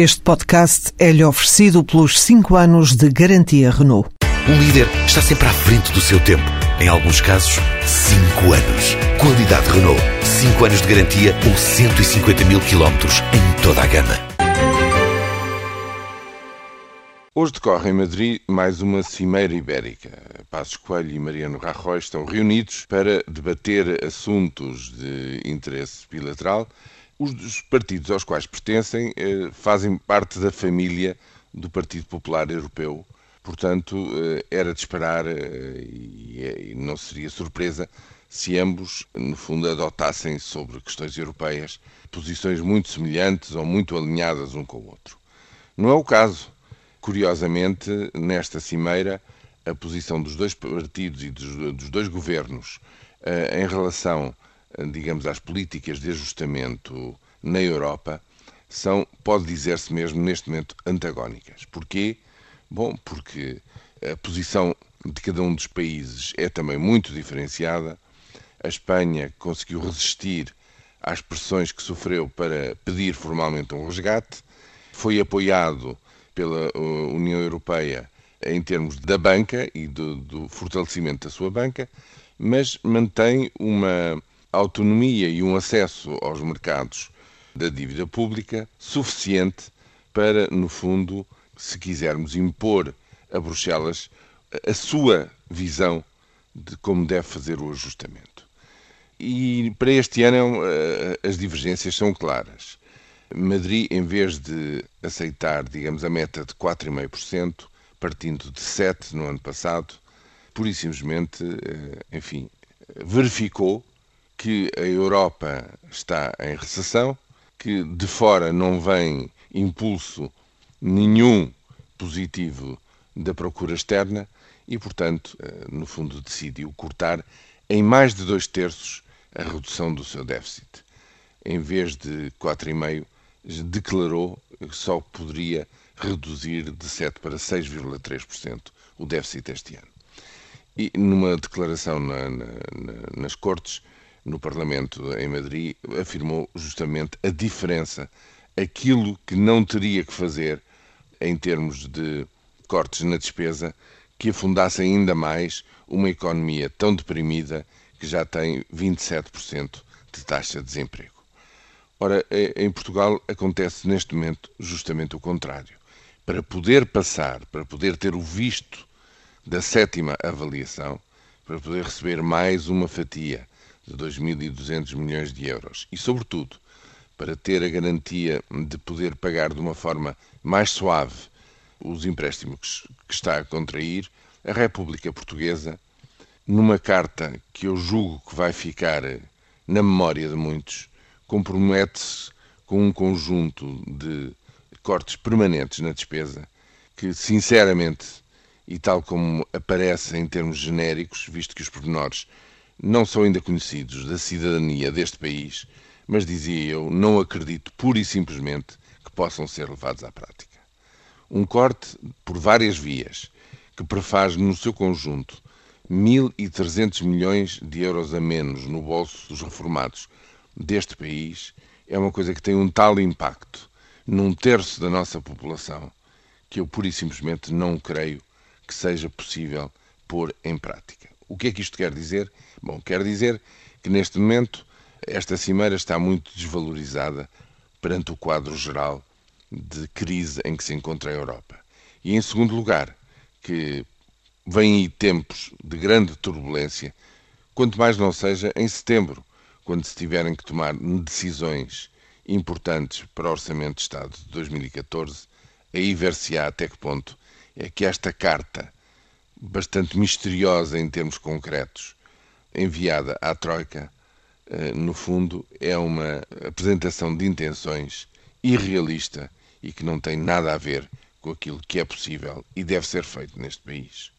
Este podcast é-lhe oferecido pelos 5 anos de garantia Renault. Um líder está sempre à frente do seu tempo. Em alguns casos, 5 anos. Qualidade Renault. 5 anos de garantia ou 150 mil quilómetros em toda a gama. Hoje decorre em Madrid mais uma Cimeira Ibérica. Passos Coelho e Mariano Rajoy estão reunidos para debater assuntos de interesse bilateral. Os partidos aos quais pertencem eh, fazem parte da família do Partido Popular Europeu. Portanto, eh, era de esperar eh, e não seria surpresa se ambos, no fundo, adotassem sobre questões europeias posições muito semelhantes ou muito alinhadas um com o outro. Não é o caso. Curiosamente, nesta cimeira, a posição dos dois partidos e dos, dois governos em relação, digamos, às políticas de ajustamento na Europa são, pode dizer-se mesmo, neste momento, antagónicas. Porquê? Bom, porque a posição de cada um dos países é também muito diferenciada. A Espanha conseguiu resistir às pressões que sofreu para pedir formalmente um resgate, foi apoiado pela uh, União Europeia em termos da banca e do, do fortalecimento da sua banca, mas mantém uma autonomia e um acesso aos mercados da dívida pública suficiente para, no fundo, se quisermos impor a Bruxelas a sua visão de como deve fazer o ajustamento. E para este ano eh, as divergências são claras. Madrid, em vez de aceitar, digamos, a meta de 4,5%, partindo de 7% no ano passado, pura e simplesmente, eh, enfim, verificou que a Europa está em recessão que de fora não vem impulso nenhum positivo da procura externa e, portanto, eh, no fundo, decidiu cortar em mais de dois terços a redução do seu déficit. Em vez de 4,5%, declarou que só poderia reduzir de 7% para 6,3% o déficit este ano. E numa declaração na, na, nas Cortes, no Parlamento em Madrid, afirmou justamente a diferença, aquilo que não teria que fazer em termos de cortes na despesa, que afundasse ainda mais uma economia tão deprimida que já tem 27% de taxa de desemprego. Ora, em Portugal acontece neste momento justamente o contrário. Para poder passar, para poder ter o visto da sétima avaliação, para poder receber mais uma fatia de 2.200 milhões de euros. E, sobretudo, para ter a garantia de poder pagar de uma forma mais suave os empréstimos que está a contrair, a República Portuguesa, numa carta que eu julgo que vai ficar na memória de muitos, compromete-se com um conjunto de cortes permanentes na despesa que, sinceramente, e tal como aparece em termos genéricos, visto que os pormenores não são ainda conhecidos da cidadania deste país, mas dizia eu, não acredito pura e simplesmente que possam ser levados à prática. Um corte por várias vias, que prefaz no seu conjunto 1.300 milhões de euros a menos no bolso dos reformados deste país, é uma coisa que tem um tal impacto num terço da nossa população que eu pura e simplesmente não creio que seja possível pôr em prática. O que é que isto quer dizer? Bom, quer dizer que neste momento esta cimeira está muito desvalorizada perante o quadro geral de crise em que se encontra a Europa. E em segundo lugar, que vêm aí tempos de grande turbulência, quanto mais não seja em setembro, quando se tiverem que tomar decisões importantes para o Orçamento de Estado de 2014, aí ver-se-á até que ponto é que esta carta bastante misteriosa em termos concretos, enviada à Troika, eh, no fundo, é uma apresentação de intenções irrealista e que não tem nada a ver com aquilo que é possível e deve ser feito neste país.